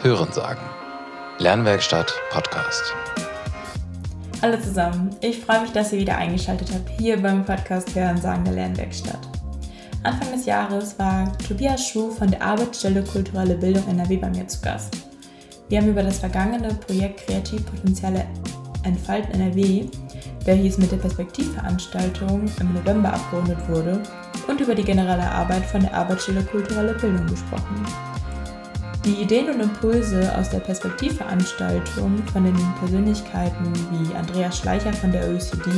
Hörensagen. Lernwerkstatt Podcast. Hallo zusammen, ich freue mich, dass ihr wieder eingeschaltet habt hier beim Podcast Hörensagen der Lernwerkstatt. Anfang des Jahres war Tobias Schuh von der Arbeitsstelle Kulturelle Bildung NRW bei mir zu Gast. Wir haben über das vergangene Projekt Kreativpotenziale Entfalten NRW, welches mit der Perspektivveranstaltung im November abgerundet wurde, und über die generelle Arbeit von der Arbeitsstelle Kulturelle Bildung gesprochen. Die Ideen und Impulse aus der Perspektivveranstaltung von den Persönlichkeiten wie Andreas Schleicher von der OECD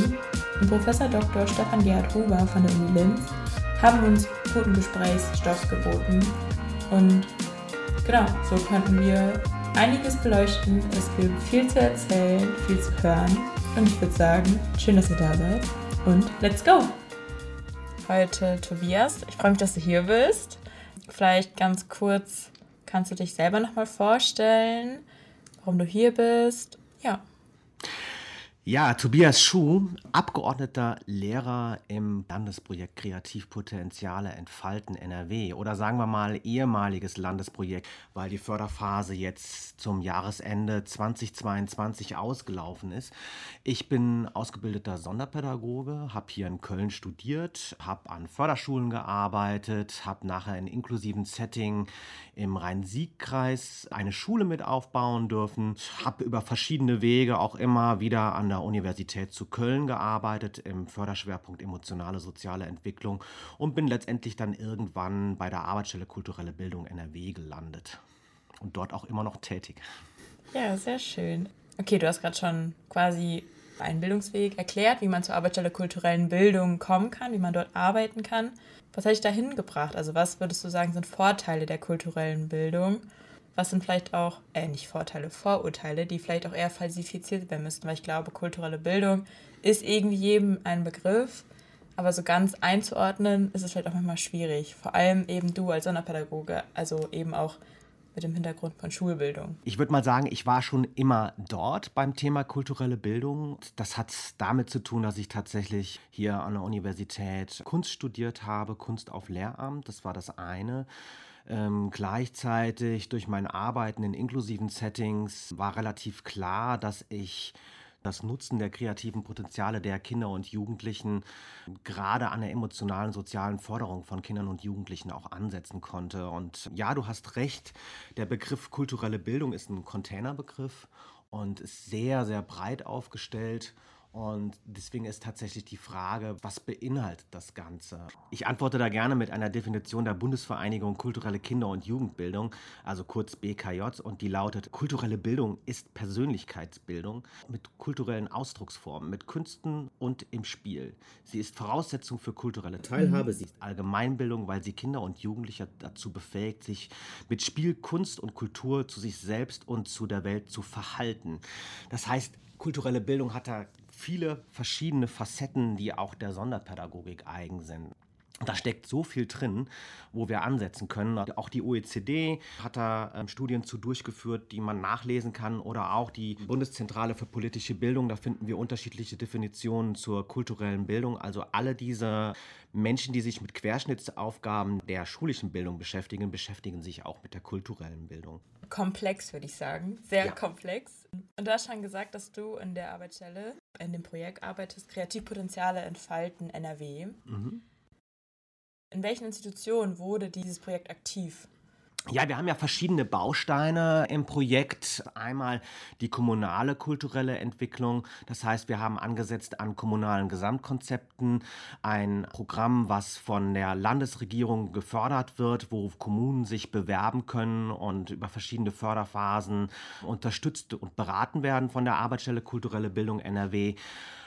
und Professor Dr. Stefan Gerhard Huber von der Uni Linz haben uns guten Gesprächsstoff geboten und genau, so konnten wir einiges beleuchten. Es gibt viel zu erzählen, viel zu hören und ich würde sagen, schön, dass ihr da seid und let's go! Heute Tobias, ich freue mich, dass du hier bist. Vielleicht ganz kurz Kannst du dich selber nochmal vorstellen, warum du hier bist? Ja. Ja, Tobias Schuh, Abgeordneter Lehrer im Landesprojekt Kreativpotenziale entfalten NRW oder sagen wir mal ehemaliges Landesprojekt, weil die Förderphase jetzt zum Jahresende 2022 ausgelaufen ist. Ich bin ausgebildeter Sonderpädagoge, habe hier in Köln studiert, habe an Förderschulen gearbeitet, habe nachher in inklusiven Setting im Rhein-Sieg-Kreis eine Schule mit aufbauen dürfen, habe über verschiedene Wege auch immer wieder an der Universität zu Köln gearbeitet im Förderschwerpunkt emotionale soziale Entwicklung und bin letztendlich dann irgendwann bei der Arbeitsstelle kulturelle Bildung NRW gelandet und dort auch immer noch tätig. Ja, sehr schön. Okay, du hast gerade schon quasi einen Bildungsweg erklärt, wie man zur Arbeitsstelle kulturellen Bildung kommen kann, wie man dort arbeiten kann. Was hat dich dahin gebracht? Also was würdest du sagen, sind Vorteile der kulturellen Bildung? Was sind vielleicht auch, äh, nicht Vorteile, Vorurteile, die vielleicht auch eher falsifiziert werden müssten, weil ich glaube, kulturelle Bildung ist irgendwie jedem ein Begriff, aber so ganz einzuordnen ist es vielleicht auch manchmal schwierig. Vor allem eben du als Sonderpädagoge, also eben auch mit dem Hintergrund von Schulbildung. Ich würde mal sagen, ich war schon immer dort beim Thema kulturelle Bildung. Das hat damit zu tun, dass ich tatsächlich hier an der Universität Kunst studiert habe, Kunst auf Lehramt. Das war das eine. Ähm, gleichzeitig durch mein Arbeiten in inklusiven Settings war relativ klar, dass ich das Nutzen der kreativen Potenziale der Kinder und Jugendlichen gerade an der emotionalen, sozialen Förderung von Kindern und Jugendlichen auch ansetzen konnte. Und ja, du hast recht, der Begriff kulturelle Bildung ist ein Containerbegriff und ist sehr, sehr breit aufgestellt. Und deswegen ist tatsächlich die Frage, was beinhaltet das Ganze? Ich antworte da gerne mit einer Definition der Bundesvereinigung Kulturelle Kinder- und Jugendbildung, also kurz BKJ, und die lautet, kulturelle Bildung ist Persönlichkeitsbildung mit kulturellen Ausdrucksformen, mit Künsten und im Spiel. Sie ist Voraussetzung für kulturelle Teilhabe, sie ist Allgemeinbildung, weil sie Kinder und Jugendliche dazu befähigt, sich mit Spiel, Kunst und Kultur zu sich selbst und zu der Welt zu verhalten. Das heißt, kulturelle Bildung hat da viele verschiedene Facetten, die auch der Sonderpädagogik eigen sind. Da steckt so viel drin, wo wir ansetzen können. Auch die OECD hat da ähm, Studien zu durchgeführt, die man nachlesen kann. Oder auch die Bundeszentrale für politische Bildung. Da finden wir unterschiedliche Definitionen zur kulturellen Bildung. Also alle diese Menschen, die sich mit Querschnittsaufgaben der schulischen Bildung beschäftigen, beschäftigen sich auch mit der kulturellen Bildung. Komplex, würde ich sagen. Sehr ja. komplex. Und du hast schon gesagt, dass du in der Arbeitsstelle, in dem Projekt arbeitest, Kreativpotenziale entfalten NRW. Mhm. In welchen Institutionen wurde dieses Projekt aktiv? Ja, wir haben ja verschiedene Bausteine im Projekt. Einmal die kommunale kulturelle Entwicklung. Das heißt, wir haben angesetzt an kommunalen Gesamtkonzepten ein Programm, was von der Landesregierung gefördert wird, wo Kommunen sich bewerben können und über verschiedene Förderphasen unterstützt und beraten werden von der Arbeitsstelle Kulturelle Bildung NRW.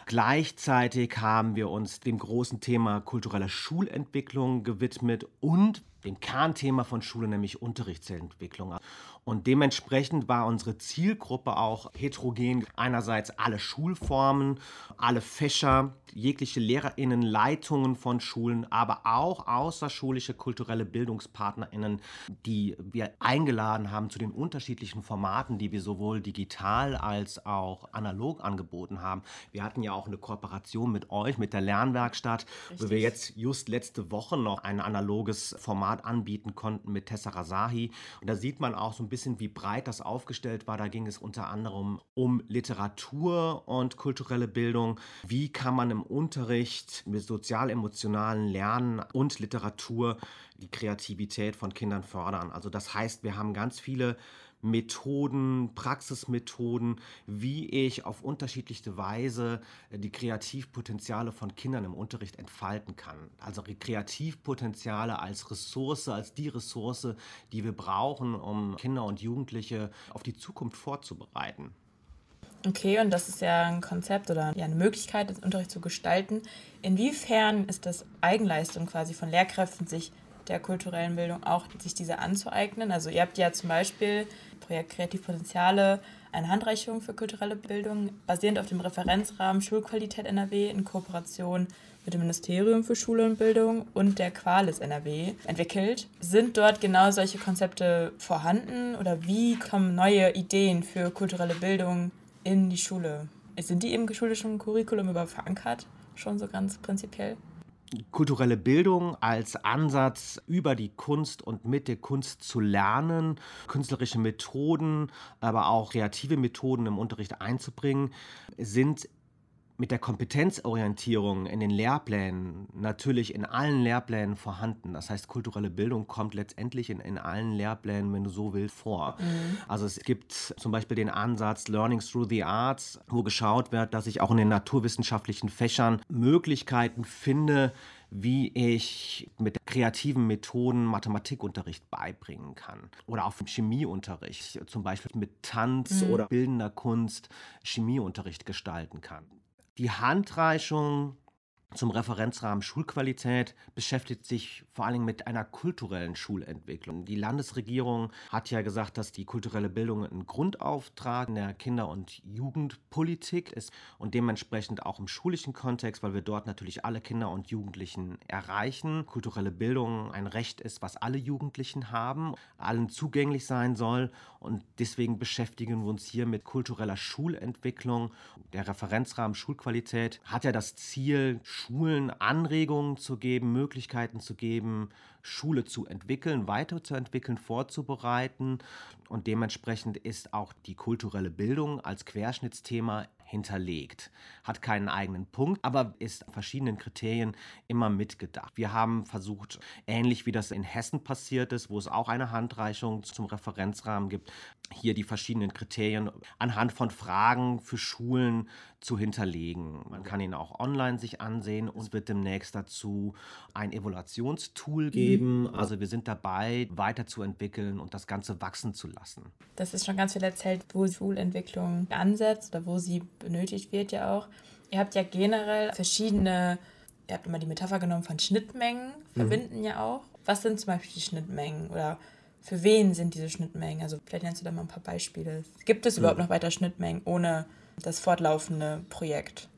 Gleichzeitig haben wir uns dem großen Thema kulturelle Schulentwicklung gewidmet und dem Kernthema von Schule, nämlich Unterrichtsentwicklung. Und dementsprechend war unsere Zielgruppe auch heterogen. Einerseits alle Schulformen, alle Fächer, jegliche Lehrerinnen, Leitungen von Schulen, aber auch außerschulische kulturelle Bildungspartnerinnen, die wir eingeladen haben zu den unterschiedlichen Formaten, die wir sowohl digital als auch analog angeboten haben. Wir hatten ja auch eine Kooperation mit euch, mit der Lernwerkstatt, Richtig. wo wir jetzt just letzte Woche noch ein analoges Format anbieten konnten mit Tessa Rasahi. Und da sieht man auch, so ein bisschen, wie breit das aufgestellt war. Da ging es unter anderem um Literatur und kulturelle Bildung. Wie kann man im Unterricht mit sozial-emotionalen Lernen und Literatur die Kreativität von Kindern fördern? Also das heißt, wir haben ganz viele Methoden, Praxismethoden, wie ich auf unterschiedlichste Weise äh, die Kreativpotenziale von Kindern im Unterricht entfalten kann. Also Kreativpotenziale als Ressource, als die Ressource, die wir brauchen, um Kinder und Jugendliche auf die Zukunft vorzubereiten. Okay, und das ist ja ein Konzept oder eine Möglichkeit, den Unterricht zu gestalten. Inwiefern ist das Eigenleistung quasi von Lehrkräften, sich der kulturellen Bildung auch sich diese anzueignen? Also ihr habt ja zum Beispiel Projekt Kreativpotenziale eine Handreichung für kulturelle Bildung, basierend auf dem Referenzrahmen Schulqualität NRW in Kooperation mit dem Ministerium für Schule und Bildung und der Qualis NRW entwickelt. Sind dort genau solche Konzepte vorhanden oder wie kommen neue Ideen für kulturelle Bildung in die Schule? Sind die im schulischen Curriculum überhaupt verankert? Schon so ganz prinzipiell? Kulturelle Bildung als Ansatz, über die Kunst und mit der Kunst zu lernen, künstlerische Methoden, aber auch kreative Methoden im Unterricht einzubringen, sind mit der Kompetenzorientierung in den Lehrplänen natürlich in allen Lehrplänen vorhanden. Das heißt, kulturelle Bildung kommt letztendlich in, in allen Lehrplänen, wenn du so willst, vor. Mhm. Also es gibt zum Beispiel den Ansatz Learning through the Arts, wo geschaut wird, dass ich auch in den naturwissenschaftlichen Fächern Möglichkeiten finde, wie ich mit kreativen Methoden Mathematikunterricht beibringen kann. Oder auch Chemieunterricht, zum Beispiel mit Tanz mhm. oder bildender Kunst Chemieunterricht gestalten kann. Die Handreichung zum Referenzrahmen Schulqualität beschäftigt sich vor Dingen mit einer kulturellen Schulentwicklung. Die Landesregierung hat ja gesagt, dass die kulturelle Bildung ein Grundauftrag in der Kinder- und Jugendpolitik ist und dementsprechend auch im schulischen Kontext, weil wir dort natürlich alle Kinder und Jugendlichen erreichen. Kulturelle Bildung ein Recht ist, was alle Jugendlichen haben, allen zugänglich sein soll und deswegen beschäftigen wir uns hier mit kultureller Schulentwicklung. Der Referenzrahmen Schulqualität hat ja das Ziel, Schulen Anregungen zu geben, Möglichkeiten zu geben, Schule zu entwickeln, weiterzuentwickeln, vorzubereiten. Und dementsprechend ist auch die kulturelle Bildung als Querschnittsthema hinterlegt. Hat keinen eigenen Punkt, aber ist verschiedenen Kriterien immer mitgedacht. Wir haben versucht, ähnlich wie das in Hessen passiert ist, wo es auch eine Handreichung zum Referenzrahmen gibt, hier die verschiedenen Kriterien anhand von Fragen für Schulen zu hinterlegen. Man kann ihn auch online sich ansehen und es wird demnächst dazu ein Evaluationstool geben. Mhm. Also wir sind dabei, weiterzuentwickeln und das Ganze wachsen zu lassen. Das ist schon ganz viel erzählt, wo Schulentwicklung ansetzt oder wo sie benötigt wird ja auch. Ihr habt ja generell verschiedene, ihr habt immer die Metapher genommen von Schnittmengen, mhm. verbinden mhm. ja auch. Was sind zum Beispiel die Schnittmengen oder für wen sind diese Schnittmengen? Also vielleicht nennst du da mal ein paar Beispiele. Gibt es mhm. überhaupt noch weiter Schnittmengen ohne das fortlaufende Projekt?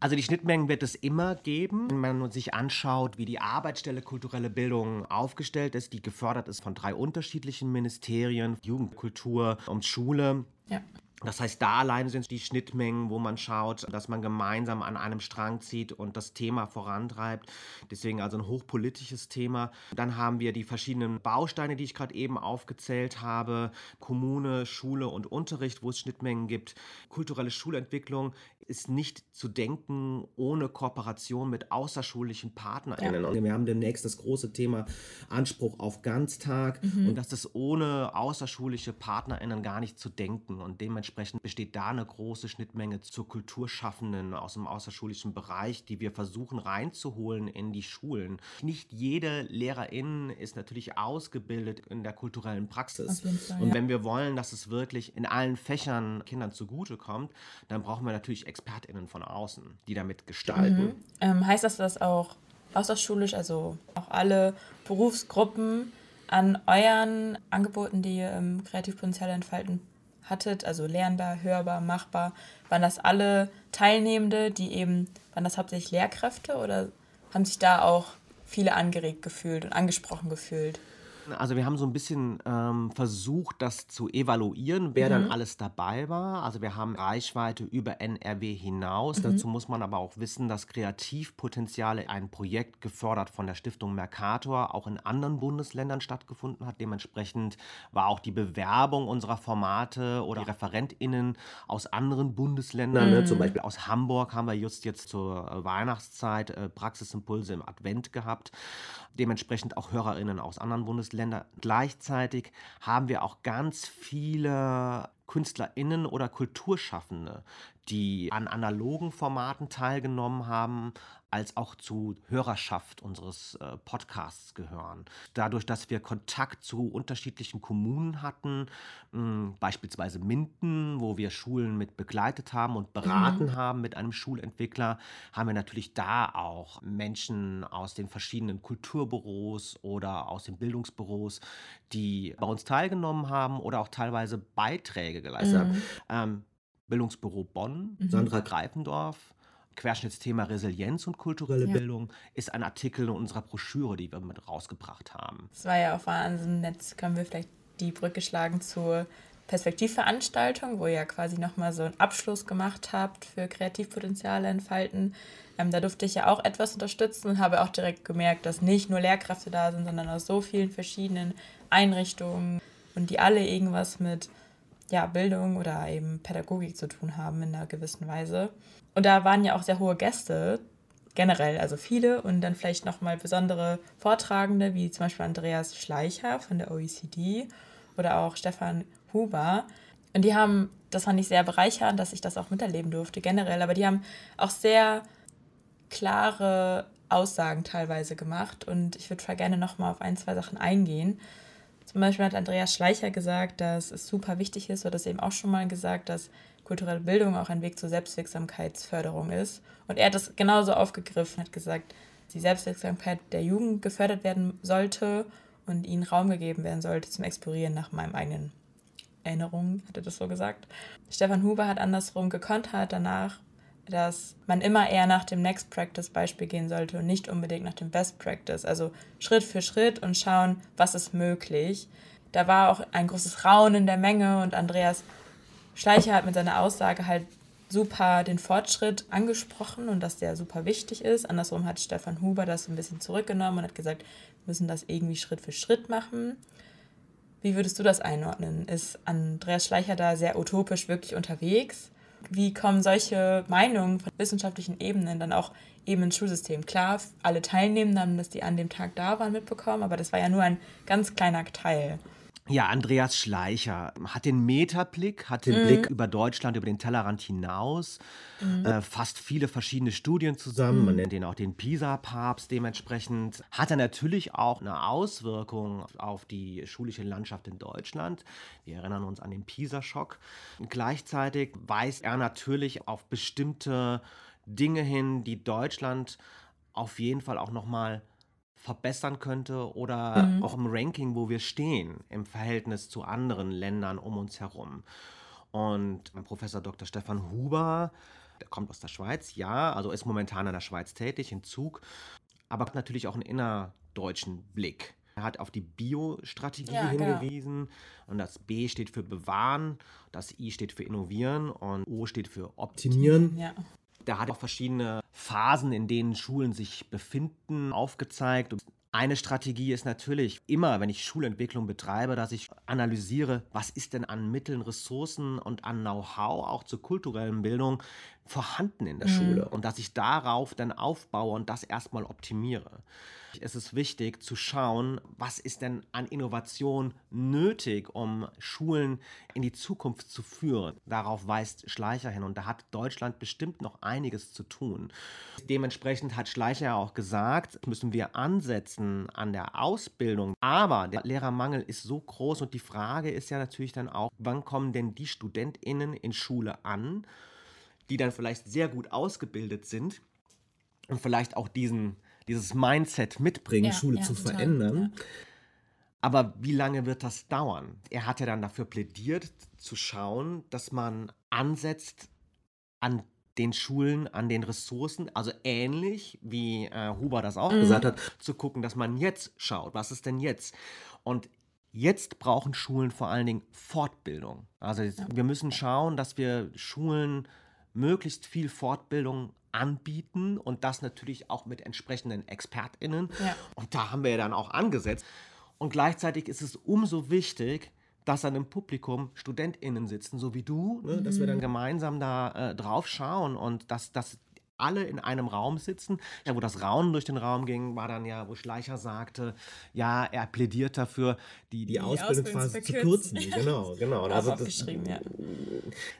Also die Schnittmengen wird es immer geben. Wenn man sich anschaut, wie die Arbeitsstelle kulturelle Bildung aufgestellt ist, die gefördert ist von drei unterschiedlichen Ministerien, Jugend, Kultur und Schule. Ja. Das heißt, da allein sind die Schnittmengen, wo man schaut, dass man gemeinsam an einem Strang zieht und das Thema vorantreibt. Deswegen also ein hochpolitisches Thema. Dann haben wir die verschiedenen Bausteine, die ich gerade eben aufgezählt habe. Kommune, Schule und Unterricht, wo es Schnittmengen gibt. Kulturelle Schulentwicklung ist nicht zu denken ohne Kooperation mit außerschulischen PartnerInnen. Ja. Wir haben demnächst das große Thema Anspruch auf Ganztag mhm. und das ist ohne außerschulische PartnerInnen gar nicht zu denken und dementsprechend Dementsprechend besteht da eine große Schnittmenge zur Kulturschaffenden aus dem außerschulischen Bereich, die wir versuchen reinzuholen in die Schulen. Nicht jede Lehrerin ist natürlich ausgebildet in der kulturellen Praxis. Fall, Und wenn wir wollen, dass es wirklich in allen Fächern Kindern zugutekommt, dann brauchen wir natürlich ExpertInnen von außen, die damit gestalten. Mhm. Ähm, heißt das, dass auch außerschulisch, also auch alle Berufsgruppen an euren Angeboten, die ähm, Kreativpotenziale entfalten, hattet, also lernbar, hörbar, machbar, waren das alle Teilnehmende, die eben, waren das hauptsächlich Lehrkräfte oder haben sich da auch viele angeregt gefühlt und angesprochen gefühlt? Also wir haben so ein bisschen ähm, versucht, das zu evaluieren, wer mhm. dann alles dabei war. Also wir haben Reichweite über NRW hinaus. Mhm. Dazu muss man aber auch wissen, dass Kreativpotenziale ein Projekt gefördert von der Stiftung Mercator auch in anderen Bundesländern stattgefunden hat. Dementsprechend war auch die Bewerbung unserer Formate oder ReferentInnen aus anderen Bundesländern, mhm. ne, zum. Beispiel aus Hamburg haben wir just jetzt zur Weihnachtszeit äh, Praxisimpulse im Advent gehabt. Dementsprechend auch HörerInnen aus anderen Bundesländern. Gleichzeitig haben wir auch ganz viele KünstlerInnen oder Kulturschaffende, die an analogen Formaten teilgenommen haben, als auch zu Hörerschaft unseres äh, Podcasts gehören. Dadurch, dass wir Kontakt zu unterschiedlichen Kommunen hatten, mh, beispielsweise Minden, wo wir Schulen mit begleitet haben und beraten mhm. haben mit einem Schulentwickler, haben wir natürlich da auch Menschen aus den verschiedenen Kulturbüros oder aus den Bildungsbüros, die bei uns teilgenommen haben oder auch teilweise Beiträge geleistet mhm. haben. Ähm, Bildungsbüro Bonn, mhm. Sandra Greifendorf, Querschnittsthema Resilienz und kulturelle ja. Bildung ist ein Artikel in unserer Broschüre, die wir mit rausgebracht haben. Das war ja auch Wahnsinn. Jetzt können wir vielleicht die Brücke schlagen zur Perspektivveranstaltung, wo ihr ja quasi nochmal so einen Abschluss gemacht habt für Kreativpotenziale entfalten. Ähm, da durfte ich ja auch etwas unterstützen und habe auch direkt gemerkt, dass nicht nur Lehrkräfte da sind, sondern aus so vielen verschiedenen Einrichtungen und die alle irgendwas mit ja, Bildung oder eben Pädagogik zu tun haben in einer gewissen Weise. Und da waren ja auch sehr hohe Gäste, generell, also viele und dann vielleicht nochmal besondere Vortragende, wie zum Beispiel Andreas Schleicher von der OECD oder auch Stefan Huber. Und die haben, das fand ich sehr bereichernd, dass ich das auch miterleben durfte, generell, aber die haben auch sehr klare Aussagen teilweise gemacht und ich würde voll gerne nochmal auf ein, zwei Sachen eingehen. Zum Beispiel hat Andreas Schleicher gesagt, dass es super wichtig ist, oder das eben auch schon mal gesagt, dass kulturelle Bildung auch ein Weg zur Selbstwirksamkeitsförderung ist. Und er hat das genauso aufgegriffen, hat gesagt, die Selbstwirksamkeit der Jugend gefördert werden sollte und ihnen Raum gegeben werden sollte zum Explorieren nach meinem eigenen Erinnerungen, hat er das so gesagt. Stefan Huber hat andersrum gekontert danach, dass man immer eher nach dem Next Practice Beispiel gehen sollte und nicht unbedingt nach dem Best Practice. Also Schritt für Schritt und schauen, was ist möglich. Da war auch ein großes Raunen in der Menge und Andreas Schleicher hat mit seiner Aussage halt super den Fortschritt angesprochen und dass der super wichtig ist. Andersrum hat Stefan Huber das ein bisschen zurückgenommen und hat gesagt, wir müssen das irgendwie Schritt für Schritt machen. Wie würdest du das einordnen? Ist Andreas Schleicher da sehr utopisch wirklich unterwegs? Wie kommen solche Meinungen von wissenschaftlichen Ebenen dann auch eben ins Schulsystem? Klar, alle Teilnehmenden haben, dass die an dem Tag da waren, mitbekommen, aber das war ja nur ein ganz kleiner Teil. Ja, Andreas Schleicher hat den Metablick, hat den mhm. Blick über Deutschland, über den Tellerrand hinaus, mhm. äh, fasst viele verschiedene Studien zusammen, mhm. man nennt ihn auch den PISA-Papst dementsprechend, hat er natürlich auch eine Auswirkung auf die schulische Landschaft in Deutschland. Wir erinnern uns an den PISA-Schock. Gleichzeitig weist er natürlich auf bestimmte Dinge hin, die Deutschland auf jeden Fall auch nochmal verbessern könnte oder mhm. auch im Ranking, wo wir stehen im Verhältnis zu anderen Ländern um uns herum. Und Professor Dr. Stefan Huber, der kommt aus der Schweiz, ja, also ist momentan in der Schweiz tätig, in Zug, aber natürlich auch einen innerdeutschen Blick. Er hat auf die Biostrategie ja, genau. hingewiesen genau. und das B steht für bewahren, das I steht für innovieren und O steht für optimieren. Ja. Der hat auch verschiedene Phasen, in denen Schulen sich befinden, aufgezeigt. Eine Strategie ist natürlich immer, wenn ich Schulentwicklung betreibe, dass ich analysiere, was ist denn an Mitteln, Ressourcen und an Know-how auch zur kulturellen Bildung vorhanden in der mhm. Schule und dass ich darauf dann aufbaue und das erstmal optimiere. Es ist wichtig zu schauen, was ist denn an Innovation nötig, um Schulen in die Zukunft zu führen. Darauf weist Schleicher hin und da hat Deutschland bestimmt noch einiges zu tun. Dementsprechend hat Schleicher ja auch gesagt, müssen wir ansetzen an der Ausbildung. Aber der Lehrermangel ist so groß und die Frage ist ja natürlich dann auch, wann kommen denn die Studentinnen in Schule an, die dann vielleicht sehr gut ausgebildet sind und vielleicht auch diesen dieses Mindset mitbringen, ja, Schule ja, zu total, verändern. Ja. Aber wie lange wird das dauern? Er hat ja dann dafür plädiert, zu schauen, dass man ansetzt an den Schulen, an den Ressourcen, also ähnlich wie äh, Huber das auch mhm. gesagt hat, zu gucken, dass man jetzt schaut, was ist denn jetzt? Und Jetzt brauchen Schulen vor allen Dingen Fortbildung. Also wir müssen schauen, dass wir Schulen möglichst viel Fortbildung anbieten und das natürlich auch mit entsprechenden ExpertInnen. Ja. Und da haben wir ja dann auch angesetzt. Und gleichzeitig ist es umso wichtig, dass an dem Publikum StudentInnen sitzen, so wie du, ne, mhm. dass wir dann mhm. gemeinsam da äh, drauf schauen und dass, dass alle in einem Raum sitzen. Ja, wo das Raunen durch den Raum ging, war dann ja, wo Schleicher sagte, ja, er plädiert dafür, die, die, die Ausbildungsphase zu kürzen. genau, genau. Also das, ja.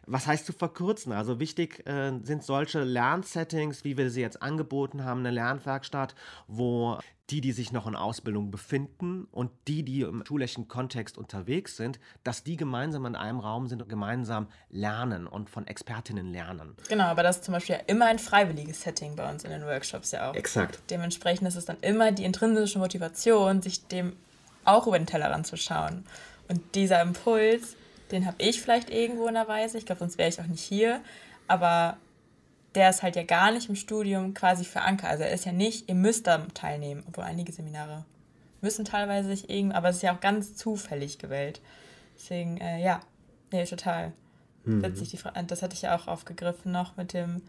Was heißt zu verkürzen? Also wichtig äh, sind solche Lernsettings, wie wir sie jetzt angeboten haben, eine Lernwerkstatt, wo die, die sich noch in Ausbildung befinden und die, die im schulischen Kontext unterwegs sind, dass die gemeinsam in einem Raum sind und gemeinsam lernen und von Expertinnen lernen. Genau, aber das ist zum Beispiel ja immer ein freiwilliges Setting bei uns in den Workshops ja auch. Exakt. Dementsprechend ist es dann immer die intrinsische Motivation, sich dem auch über den Tellerrand zu schauen. Und dieser Impuls, den habe ich vielleicht irgendwo in der Weise, ich glaube, sonst wäre ich auch nicht hier, aber der ist halt ja gar nicht im Studium quasi verankert. Also er ist ja nicht, ihr müsst da teilnehmen, obwohl einige Seminare müssen teilweise sich irgendwie, aber es ist ja auch ganz zufällig gewählt. Deswegen, äh, ja, nee, total. Mhm. Witzig, die das hatte ich ja auch aufgegriffen noch mit dem,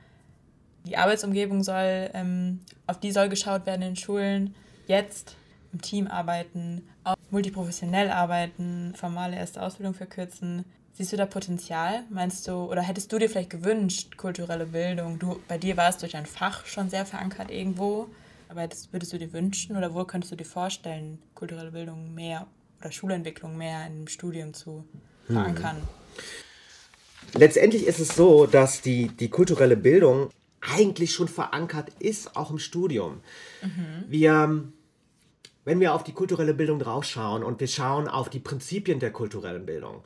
die Arbeitsumgebung soll, ähm, auf die soll geschaut werden in Schulen, jetzt im Team arbeiten, auch multiprofessionell arbeiten, formale erste Ausbildung verkürzen, Siehst du da Potenzial? Meinst du, oder hättest du dir vielleicht gewünscht, kulturelle Bildung? Du, bei dir war es durch ein Fach schon sehr verankert irgendwo, aber hättest, würdest du dir wünschen oder wo könntest du dir vorstellen, kulturelle Bildung mehr oder Schulentwicklung mehr in einem Studium zu hm. verankern? Hm. Letztendlich ist es so, dass die, die kulturelle Bildung eigentlich schon verankert ist, auch im Studium. Mhm. Wir wenn wir auf die kulturelle Bildung draufschauen und wir schauen auf die Prinzipien der kulturellen Bildung,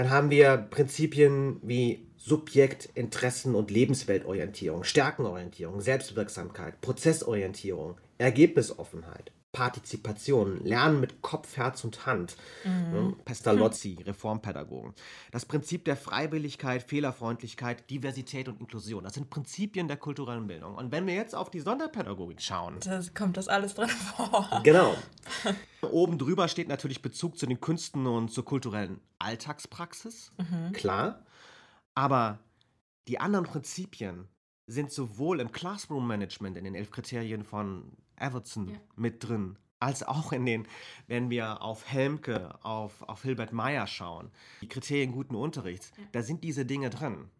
dann haben wir Prinzipien wie Subjekt, Interessen und Lebensweltorientierung, Stärkenorientierung, Selbstwirksamkeit, Prozessorientierung, Ergebnisoffenheit, Partizipation, Lernen mit Kopf, Herz und Hand. Mhm. Ne? Pestalozzi, Reformpädagogen. Das Prinzip der Freiwilligkeit, Fehlerfreundlichkeit, Diversität und Inklusion. Das sind Prinzipien der kulturellen Bildung. Und wenn wir jetzt auf die Sonderpädagogik schauen. Da kommt das alles drin vor. Genau. Oben drüber steht natürlich Bezug zu den Künsten und zur kulturellen Alltagspraxis. Mhm. Klar. Aber die anderen Prinzipien sind sowohl im Classroom Management in den elf Kriterien von Everton ja. mit drin, als auch in den, wenn wir auf Helmke, auf, auf Hilbert Meyer schauen, die Kriterien guten Unterrichts, ja. da sind diese Dinge drin.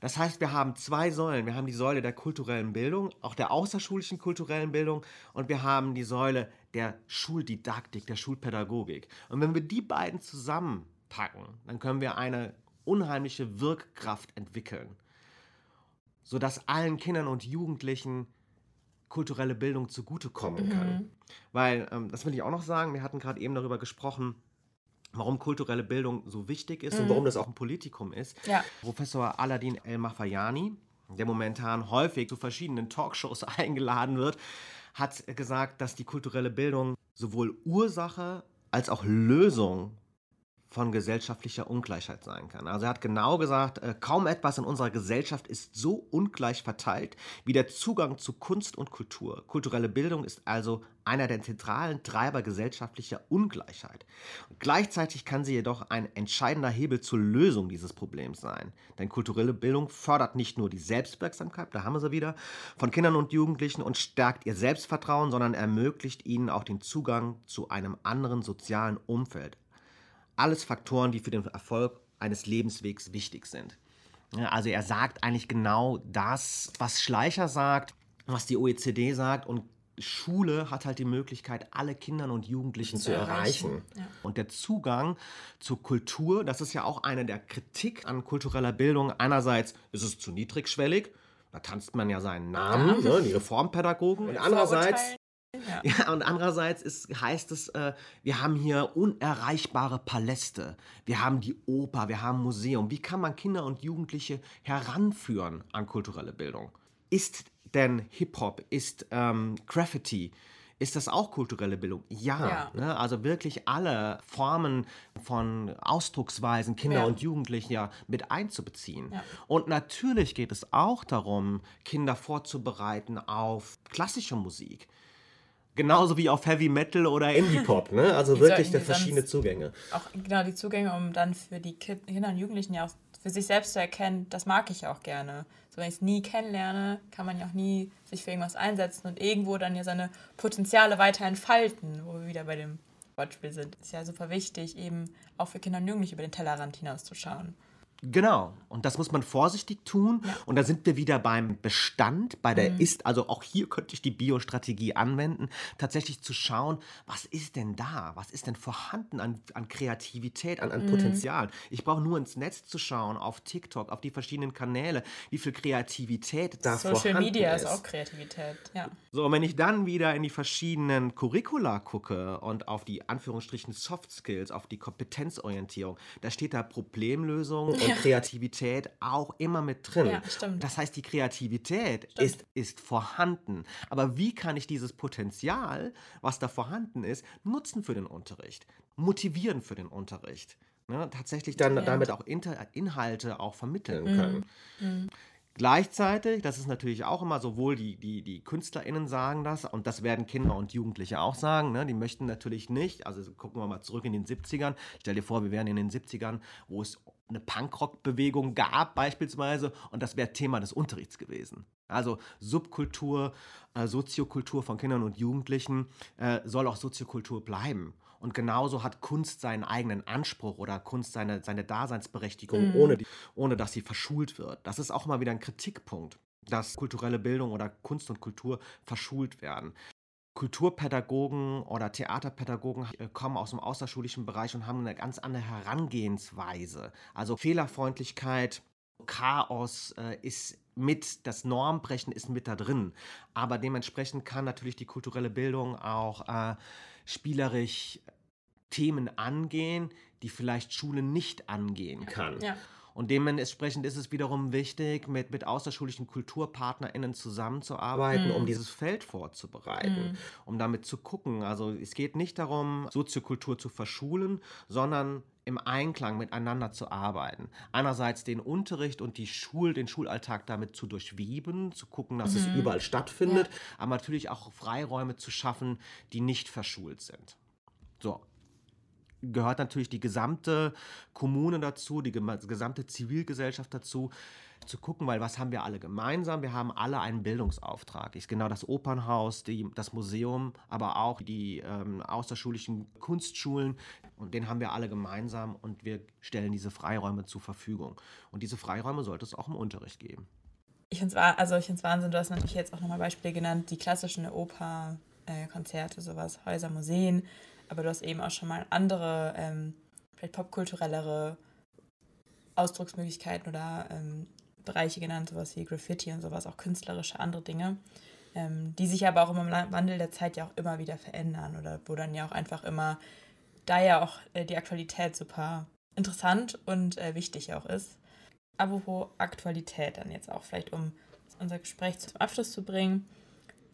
Das heißt, wir haben zwei Säulen. Wir haben die Säule der kulturellen Bildung, auch der außerschulischen kulturellen Bildung, und wir haben die Säule der Schuldidaktik, der Schulpädagogik. Und wenn wir die beiden zusammenpacken, dann können wir eine unheimliche Wirkkraft entwickeln, sodass allen Kindern und Jugendlichen kulturelle Bildung zugutekommen kann. Mhm. Weil, ähm, das will ich auch noch sagen, wir hatten gerade eben darüber gesprochen, warum kulturelle Bildung so wichtig ist mhm. und warum das auch ein Politikum ist. Ja. Professor Aladin El-Mafayani, der momentan häufig zu verschiedenen Talkshows eingeladen wird, hat gesagt, dass die kulturelle Bildung sowohl Ursache als auch Lösung von gesellschaftlicher Ungleichheit sein kann. Also er hat genau gesagt, äh, kaum etwas in unserer Gesellschaft ist so ungleich verteilt wie der Zugang zu Kunst und Kultur. Kulturelle Bildung ist also einer der zentralen Treiber gesellschaftlicher Ungleichheit. Und gleichzeitig kann sie jedoch ein entscheidender Hebel zur Lösung dieses Problems sein. Denn kulturelle Bildung fördert nicht nur die Selbstwirksamkeit, da haben wir sie wieder, von Kindern und Jugendlichen und stärkt ihr Selbstvertrauen, sondern ermöglicht ihnen auch den Zugang zu einem anderen sozialen Umfeld alles Faktoren, die für den Erfolg eines Lebenswegs wichtig sind. Also er sagt eigentlich genau das, was Schleicher sagt, was die OECD sagt und Schule hat halt die Möglichkeit, alle Kinder und Jugendlichen zu, zu erreichen. erreichen. Ja. Und der Zugang zur Kultur, das ist ja auch eine der Kritik an kultureller Bildung. Einerseits ist es zu niedrigschwellig, da tanzt man ja seinen Namen, ja. Ne, die Reformpädagogen. Und andererseits ja. ja. und andererseits ist, heißt es, äh, wir haben hier unerreichbare Paläste, wir haben die Oper, wir haben Museum. Wie kann man Kinder und Jugendliche heranführen an kulturelle Bildung? Ist denn Hip-Hop, ist ähm, Graffiti, ist das auch kulturelle Bildung? Ja. ja. Ne? Also wirklich alle Formen von Ausdrucksweisen Kinder ja. und Jugendliche ja mit einzubeziehen. Ja. Und natürlich geht es auch darum, Kinder vorzubereiten auf klassische Musik Genauso wie auf Heavy Metal oder Indie Pop, ne? Also Die wirklich die verschiedene Zugänge. Auch genau die Zugänge, um dann für die Kinder und Jugendlichen ja auch für sich selbst zu erkennen, das mag ich auch gerne. So, wenn ich es nie kennenlerne, kann man ja auch nie sich für irgendwas einsetzen und irgendwo dann ja seine Potenziale weiter entfalten, wo wir wieder bei dem Wortspiel sind. Ist ja super wichtig, eben auch für Kinder und Jugendliche über den Tellerrand hinauszuschauen. Genau. Und das muss man vorsichtig tun. Ja. Und da sind wir wieder beim Bestand, bei der Mhm. Ist, also auch hier könnte ich die Biostrategie anwenden, tatsächlich zu schauen, was ist denn da? Was ist denn vorhanden an, an Kreativität, an, Mhm. an Potenzial? Ich brauche nur ins Netz zu schauen, auf TikTok, auf die verschiedenen Kanäle, wie viel Kreativität da Social vorhanden Media ist. ist auch Kreativität, ja. So, und wenn ich dann wieder in die verschiedenen Curricula gucke und auf die Anführungsstrichen Soft Skills, auf die Kompetenzorientierung, da steht da Problemlösung und Kreativität auch immer mit drin. Ja. Das heißt, die Kreativität ist, ist vorhanden. Aber wie kann ich dieses Potenzial, was da vorhanden ist, nutzen für den Unterricht? Motivieren für den Unterricht? Ne, tatsächlich dann Ja. damit auch Inter Inhalte auch vermitteln Mhm. können. Gleichzeitig, das ist natürlich auch immer sowohl die, die, die KünstlerInnen sagen das und das werden Kinder und Jugendliche auch sagen, ne? die möchten natürlich nicht, also gucken wir mal zurück in den 70ern, stell dir vor, wir wären in den 70ern, wo es eine Punkrock-Bewegung gab beispielsweise und das wäre Thema des Unterrichts gewesen. Also Subkultur, äh, Soziokultur von Kindern und Jugendlichen äh, soll auch Soziokultur bleiben. Und genauso hat Kunst seinen eigenen Anspruch oder Kunst seine, seine Daseinsberechtigung, ohne, die, ohne dass sie verschult wird. Das ist auch mal wieder ein Kritikpunkt, dass kulturelle Bildung oder Kunst und Kultur verschult werden. Kulturpädagogen oder Theaterpädagogen äh, kommen aus dem außerschulischen Bereich und haben eine ganz andere Herangehensweise. Also Fehlerfreundlichkeit, Chaos äh, ist mit, das Normbrechen ist mit da drin. Aber dementsprechend kann natürlich die kulturelle Bildung auch äh, spielerisch Themen angehen, die vielleicht Schule nicht angehen kann. Ja. Und dementsprechend ist es wiederum wichtig, mit, mit außerschulischen KulturpartnerInnen zusammenzuarbeiten, um dieses Feld vorzubereiten, um damit zu gucken. Also es geht nicht darum, Soziokultur zu verschulen, sondern im Einklang miteinander zu arbeiten. Einerseits den Unterricht und die Schul, den Schulalltag damit zu durchweben, zu gucken, dass es überall stattfindet, aber natürlich auch Freiräume zu schaffen, die nicht verschult sind. So, gehört natürlich die gesamte Kommune dazu, die gesamte Zivilgesellschaft dazu, zu gucken, weil was haben wir alle gemeinsam? Wir haben alle einen Bildungsauftrag. Ist genau das Opernhaus, die, das Museum, aber auch die ähm, außerschulischen Kunstschulen. Und den haben wir alle gemeinsam und wir stellen diese Freiräume zur Verfügung. Und diese Freiräume sollte es auch im Unterricht geben. Ich finde es also ich Wahnsinn, du hast natürlich jetzt auch nochmal Beispiele genannt, die klassischen Oper, äh, Konzerte, sowas, Häuser, Museen, aber du hast eben auch schon mal andere, ähm, vielleicht popkulturellere Ausdrucksmöglichkeiten oder ähm, Bereiche genannt, sowas wie Graffiti und sowas, auch künstlerische andere Dinge, ähm, die sich aber auch im Wandel der Zeit ja auch immer wieder verändern oder wo dann ja auch einfach immer, da ja auch äh, die Aktualität super interessant und äh, wichtig auch ist. Apropos Aktualität dann jetzt auch vielleicht, um unser Gespräch zum Abschluss zu bringen.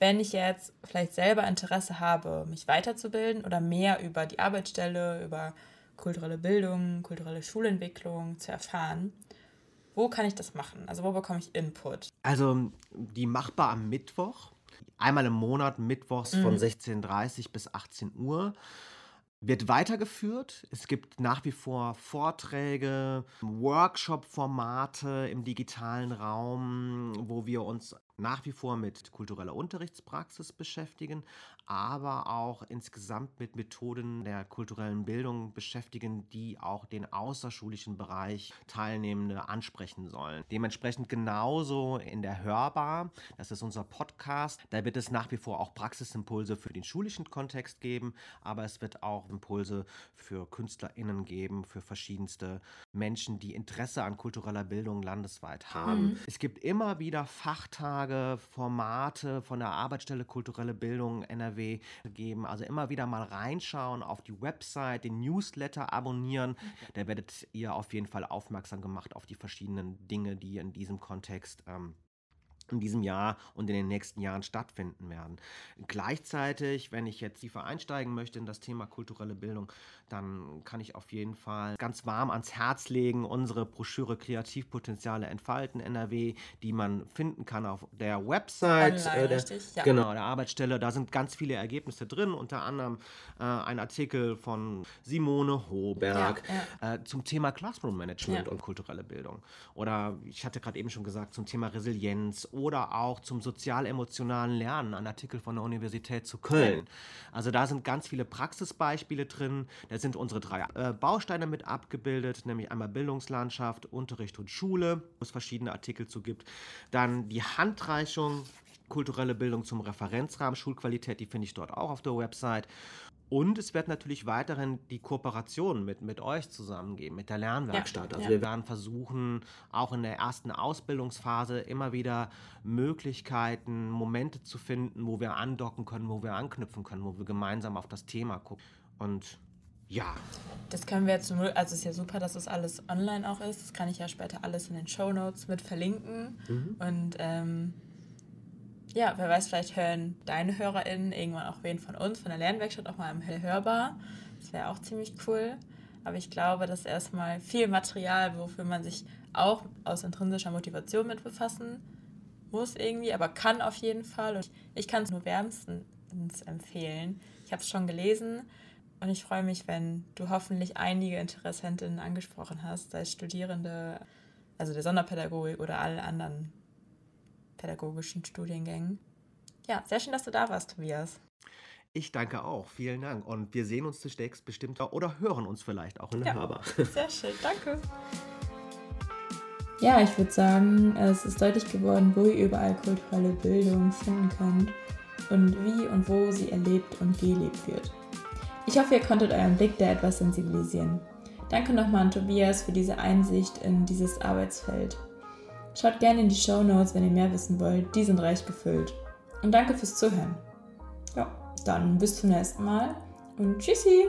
Wenn ich jetzt vielleicht selber Interesse habe, mich weiterzubilden oder mehr über die Arbeitsstelle, über kulturelle Bildung, kulturelle Schulentwicklung zu erfahren, wo kann ich das machen? Also wo bekomme ich Input? Also die machbar am Mittwoch, einmal im Monat mittwochs von 16.30 bis 18 Uhr. Wird weitergeführt. Es gibt nach wie vor Vorträge, Workshop-Formate im digitalen Raum, wo wir uns nach wie vor mit kultureller Unterrichtspraxis beschäftigen, aber auch insgesamt mit Methoden der kulturellen Bildung beschäftigen, die auch den außerschulischen Bereich Teilnehmende ansprechen sollen. Dementsprechend genauso in der Hörbar, das ist unser Podcast, da wird es nach wie vor auch Praxisimpulse für den schulischen Kontext geben, aber es wird auch Impulse für KünstlerInnen geben, für verschiedenste Menschen, die Interesse an kultureller Bildung landesweit haben. Es gibt immer wieder Fachtage, Formate von der Arbeitsstelle Kulturelle Bildung NRW geben. Also immer wieder mal reinschauen auf die Website, den Newsletter abonnieren. Da werdet ihr auf jeden Fall aufmerksam gemacht auf die verschiedenen Dinge, die in diesem Kontext ähm, in diesem Jahr und in den nächsten Jahren stattfinden werden. Gleichzeitig, wenn ich jetzt tiefer einsteigen möchte in das Thema kulturelle Bildung, dann kann ich auf jeden Fall ganz warm ans Herz legen unsere Broschüre Kreativpotenziale entfalten NRW, die man finden kann auf der Website Online, äh, der, richtig, ja. genau der Arbeitsstelle. Da sind ganz viele Ergebnisse drin, unter anderem äh, ein Artikel von Simone Hoberg Ja, Äh, zum Thema Classroom Management Ja. und kulturelle Bildung. Oder ich hatte gerade eben schon gesagt zum Thema Resilienz oder auch zum sozial-emotionalen Lernen, ein Artikel von der Universität zu Köln. Also da sind ganz viele Praxisbeispiele drin. Da sind unsere drei äh, Bausteine mit abgebildet, nämlich einmal Bildungslandschaft, Unterricht und Schule, wo es verschiedene Artikel zu gibt. Dann die Handreichung, kulturelle Bildung zum Referenzrahmen, Schulqualität, die finde ich dort auch auf der Website. Und es wird natürlich weiterhin die Kooperation mit, mit euch zusammengeben, mit der Lernwerkstatt. Ja, also ja. wir werden versuchen, auch in der ersten Ausbildungsphase immer wieder Möglichkeiten, Momente zu finden, wo wir andocken können, wo wir anknüpfen können, wo wir gemeinsam auf das Thema gucken. Und ja, Das können wir jetzt Null, also es ist ja super, dass das alles online auch ist. Das kann ich ja später alles in den Show Notes mit verlinken. Und ähm, ja, wer weiß, vielleicht hören deine HörerInnen irgendwann auch wen von uns, von der Lernwerkstatt, auch mal im hörbar. Das wäre auch ziemlich cool. Aber ich glaube, das ist erstmal viel Material, wofür man sich auch aus intrinsischer Motivation mit befassen muss irgendwie, aber kann auf jeden Fall. Und ich kann es nur wärmstens empfehlen. Ich habe es schon gelesen und ich freue mich, wenn du hoffentlich einige Interessentinnen angesprochen hast, sei es Studierende, also der Sonderpädagogik oder alle anderen pädagogischen Studiengängen. Ja, sehr schön, dass du da warst, Tobias. ich danke auch. Vielen Dank. Und wir sehen uns demnächst bestimmt oder hören uns vielleicht auch in der Ja. Haber. Sehr schön, danke. Ja, ich würde sagen, es ist deutlich geworden, wo ihr überall kulturelle Bildung finden könnt und wie und wo sie erlebt und gelebt wird. Ich hoffe, ihr konntet euren Blick da etwas sensibilisieren. Danke nochmal an Tobias für diese Einsicht in dieses Arbeitsfeld. Schaut gerne in die Show Notes, wenn ihr mehr wissen wollt. Die sind reich gefüllt. Und danke fürs Zuhören. Ja, dann bis zum nächsten Mal und tschüssi!